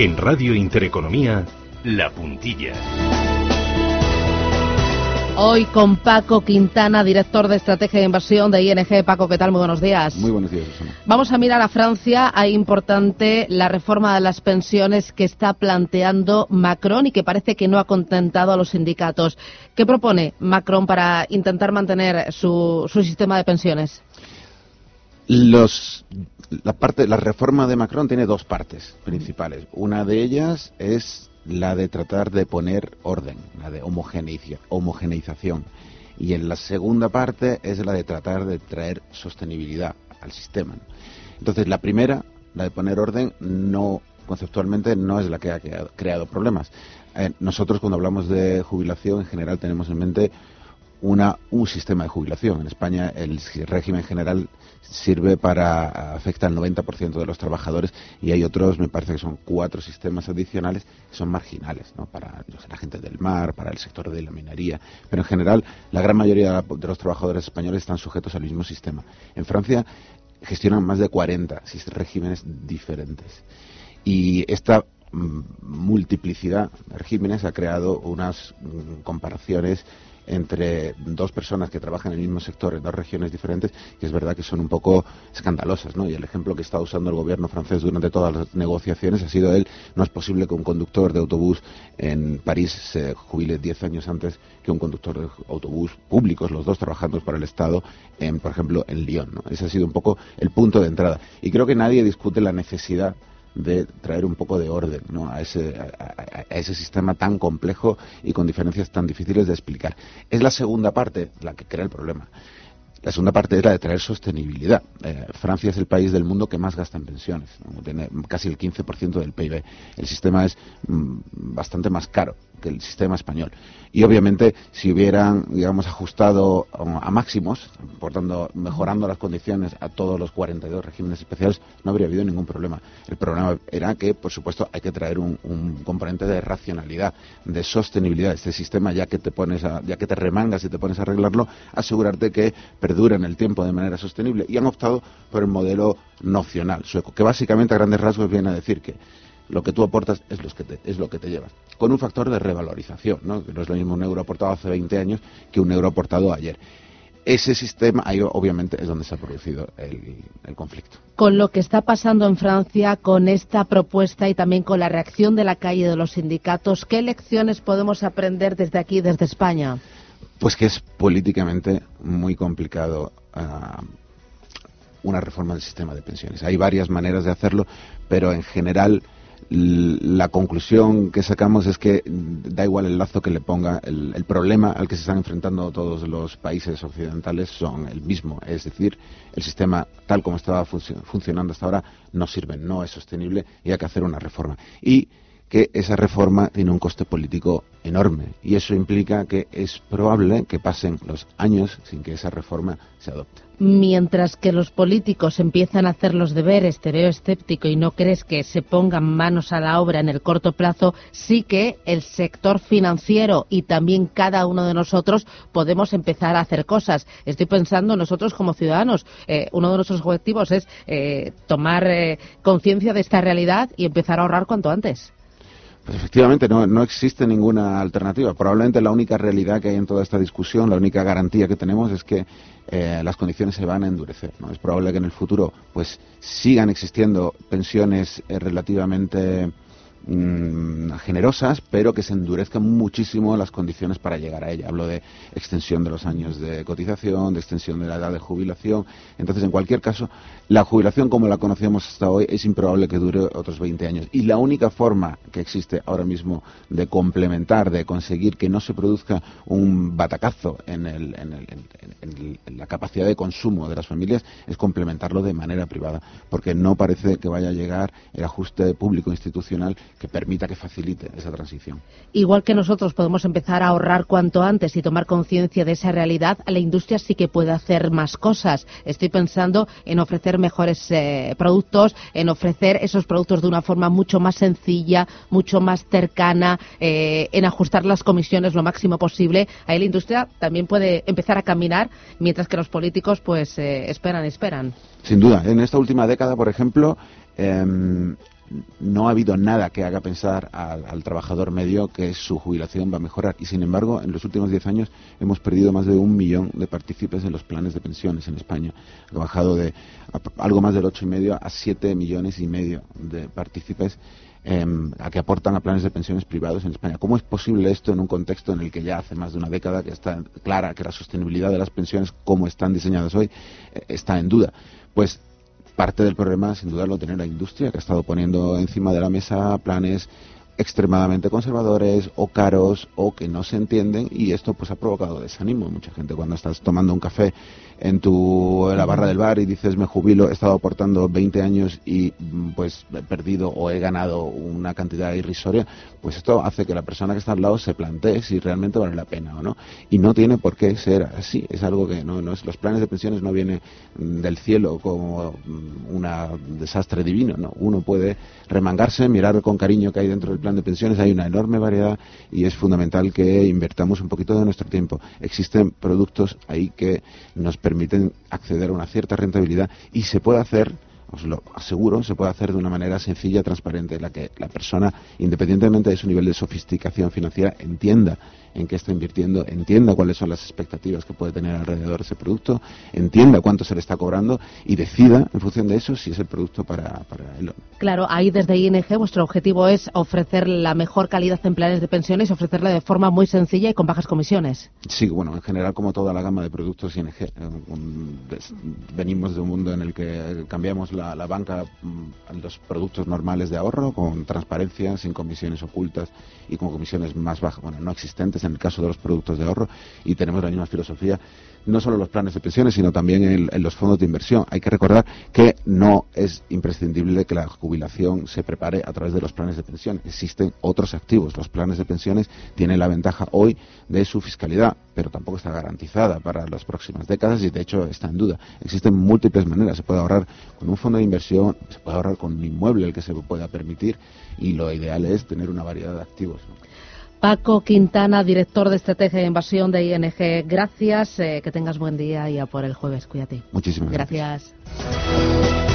En Radio Intereconomía, La Puntilla. Hoy con Paco Quintana, director de estrategia de inversión de ING. Paco, ¿qué tal? Muy buenos días. Muy buenos días, Susana. Vamos a mirar a Francia. Hay importante la reforma de las pensiones que está planteando Macron y que parece que no ha contentado a los sindicatos. ¿Qué propone Macron para intentar mantener su, su sistema de pensiones? Los, la, parte, la reforma de Macron tiene dos partes principales. Una de ellas es la de tratar de poner orden, la de homogeneización. Y en la segunda parte es la de tratar de traer sostenibilidad al sistema. Entonces, la primera, la de poner orden, no conceptualmente no es la que ha creado, problemas. Eh, nosotros cuando hablamos de jubilación en general tenemos en mente una, un sistema de jubilación. En España el régimen general sirve para afecta al 90% de los trabajadores y hay otros, me parece que son cuatro sistemas adicionales que son marginales, ¿no? Para la gente del mar, para el sector de la minería, pero en general la gran mayoría de los trabajadores españoles están sujetos al mismo sistema. En Francia gestionan más de 40 regímenes diferentes y esta mm, multiplicidad de regímenes ha creado unas mm, comparaciones entre dos personas que trabajan en el mismo sector en dos regiones diferentes, que es verdad que son un poco escandalosas, ¿no? Y el ejemplo que está usando el gobierno francés durante todas las negociaciones ha sido él, no es posible que un conductor de autobús en París se jubile diez años antes que un conductor de autobús públicos, los dos trabajando para el Estado, en, por ejemplo, en Lyon, ¿no? Ese ha sido un poco el punto de entrada. Y creo que nadie discute la necesidad de traer un poco de orden a, ese, a, ese sistema tan complejo y con diferencias tan difíciles de explicar. Es la segunda parte la que crea el problema. La segunda parte es la de traer sostenibilidad. Eh, Francia es el país del mundo que más gasta en pensiones, tiene casi el 15% del PIB. El sistema es mm, bastante más caro que el sistema español. Y obviamente, si hubieran, digamos, ajustado a máximos, por tanto, mejorando las condiciones a todos los 42 regímenes especiales, no habría habido ningún problema. El problema era que, por supuesto, hay que traer un, componente de racionalidad, de sostenibilidad. Este sistema, ya que te pones ya que te remangas y te pones a arreglarlo, asegurarte que perdura en el tiempo de manera sostenible. Y han optado por el modelo nocional sueco, que básicamente a grandes rasgos viene a decir que lo que tú aportas es, lo que te, es lo que te llevas. Con un factor de revalorización, ¿no? Que no es lo mismo un euro aportado hace 20 años que un euro aportado ayer. Ese sistema, ahí obviamente es donde se ha producido el, el, conflicto. Con lo que está pasando en Francia, con esta propuesta y también con la reacción de la calle de los sindicatos, ¿qué lecciones podemos aprender desde aquí, desde España? Pues que es políticamente muy complicado uh, una reforma del sistema de pensiones. Hay varias maneras de hacerlo, pero en general la conclusión que sacamos es que da igual el lazo que le ponga, el, problema al que se están enfrentando todos los países occidentales son el mismo, es decir, el sistema tal como estaba funcionando hasta ahora no sirve, no es sostenible y hay que hacer una reforma. Y que esa reforma tiene un coste político enorme y eso implica que es probable que pasen los años sin que esa reforma se adopte. Mientras que los políticos empiezan a hacer los deberes, te veo escéptico y no crees que se pongan manos a la obra en el corto plazo, sí que el sector financiero y también cada uno de nosotros podemos empezar a hacer cosas. Estoy pensando nosotros como ciudadanos, eh, uno de nuestros objetivos es eh, tomar eh, conciencia de esta realidad y empezar a ahorrar cuanto antes. Pues efectivamente, no, no, existe ninguna alternativa. Probablemente la única realidad que hay en toda esta discusión, la única garantía que tenemos es que eh, las condiciones se van a endurecer. ¿no? Es probable que en el futuro pues sigan existiendo pensiones eh, relativamente Mm, generosas, pero que se endurezcan muchísimo las condiciones para llegar a ella. Hablo de extensión de los años de cotización, de extensión de la edad de jubilación. Entonces, en cualquier caso, la jubilación como la conocemos hasta hoy es improbable que dure otros 20 años. Y la única forma que existe ahora mismo de complementar, de conseguir que no se produzca un batacazo en, el, en la capacidad de consumo de las familias es complementarlo de manera privada, porque no parece que vaya a llegar el ajuste público institucional que permita que facilite esa transición. Igual que nosotros podemos empezar a ahorrar cuanto antes y tomar conciencia de esa realidad, la industria sí que puede hacer más cosas. Estoy pensando en ofrecer mejores eh, productos, en ofrecer esos productos de una forma mucho más sencilla, mucho más cercana, eh, en ajustar las comisiones lo máximo posible. Ahí la industria también puede empezar a caminar, mientras que los políticos pues eh, esperan, esperan. Sin duda. En esta última década, por ejemplo, em, no ha habido nada que haga pensar al, trabajador medio que su jubilación va a mejorar. Y sin embargo, en los últimos 10 años hemos perdido más de un millón de partícipes en los planes de pensiones en España. Ha bajado de algo más del ocho y medio a 7 millones y medio de partícipes em, a que aportan a planes de pensiones privados en España. ¿Cómo es posible esto en un contexto en el que ya hace más de una década que está clara que la sostenibilidad de las pensiones, como están diseñadas hoy, eh, está en duda? Pues parte del problema, sin duda, lo tiene la industria, que ha estado poniendo encima de la mesa planes extremadamente conservadores o caros o que no se entienden y esto pues ha provocado desánimo mucha gente. Cuando estás tomando un café en tu la barra del bar y dices me jubilo he estado aportando 20 años y mm, pues he perdido o he ganado una cantidad irrisoria pues esto hace que la persona que está al lado se plantee si realmente vale la pena o no. Y no tiene por qué ser así. Es algo que no, no es los planes de pensiones no vienen del cielo como mm, un desastre divino no uno puede remangarse mirar con cariño que hay dentro del plan de pensiones hay una enorme variedad y es fundamental que invertamos un poquito de nuestro tiempo. Existen productos ahí que nos permiten acceder a una cierta rentabilidad y se puede hacer os lo aseguro, se puede hacer de una manera sencilla, transparente, en la que la persona, independientemente de su nivel de sofisticación financiera, entienda en qué está invirtiendo, entienda cuáles son las expectativas que puede tener alrededor de ese producto, entienda cuánto se le está cobrando y decida en función de eso si es el producto para, para él. Claro, ahí desde ING vuestro objetivo es ofrecer la mejor calidad en planes de pensiones, ofrecerla de forma muy sencilla y con bajas comisiones. Sí, bueno, en general como toda la gama de productos ING. Eh, venimos de un mundo en el que cambiamos la, la banca mm, los productos normales de ahorro con transparencia, sin comisiones ocultas y con comisiones más bajas, bueno, no existentes en el caso de los productos de ahorro. Y tenemos la misma filosofía no solo los planes de pensiones, sino también en, los fondos de inversión. Hay que recordar que no es imprescindible que la jubilación se prepare a través de los planes de pensión. Existen otros activos. Los planes de pensiones tienen la ventaja hoy de su fiscalidad, pero tampoco está garantizada para las próximas décadas y de hecho está en duda. Existen múltiples maneras. Se puede ahorrar con un fondo de inversión, se puede ahorrar con un inmueble el que se pueda permitir y lo ideal es tener una variedad de activos. Paco Quintana, director de estrategia de invasión de ING. Gracias, eh, que tengas buen día y a por el jueves. Cuídate. Muchísimas gracias. gracias.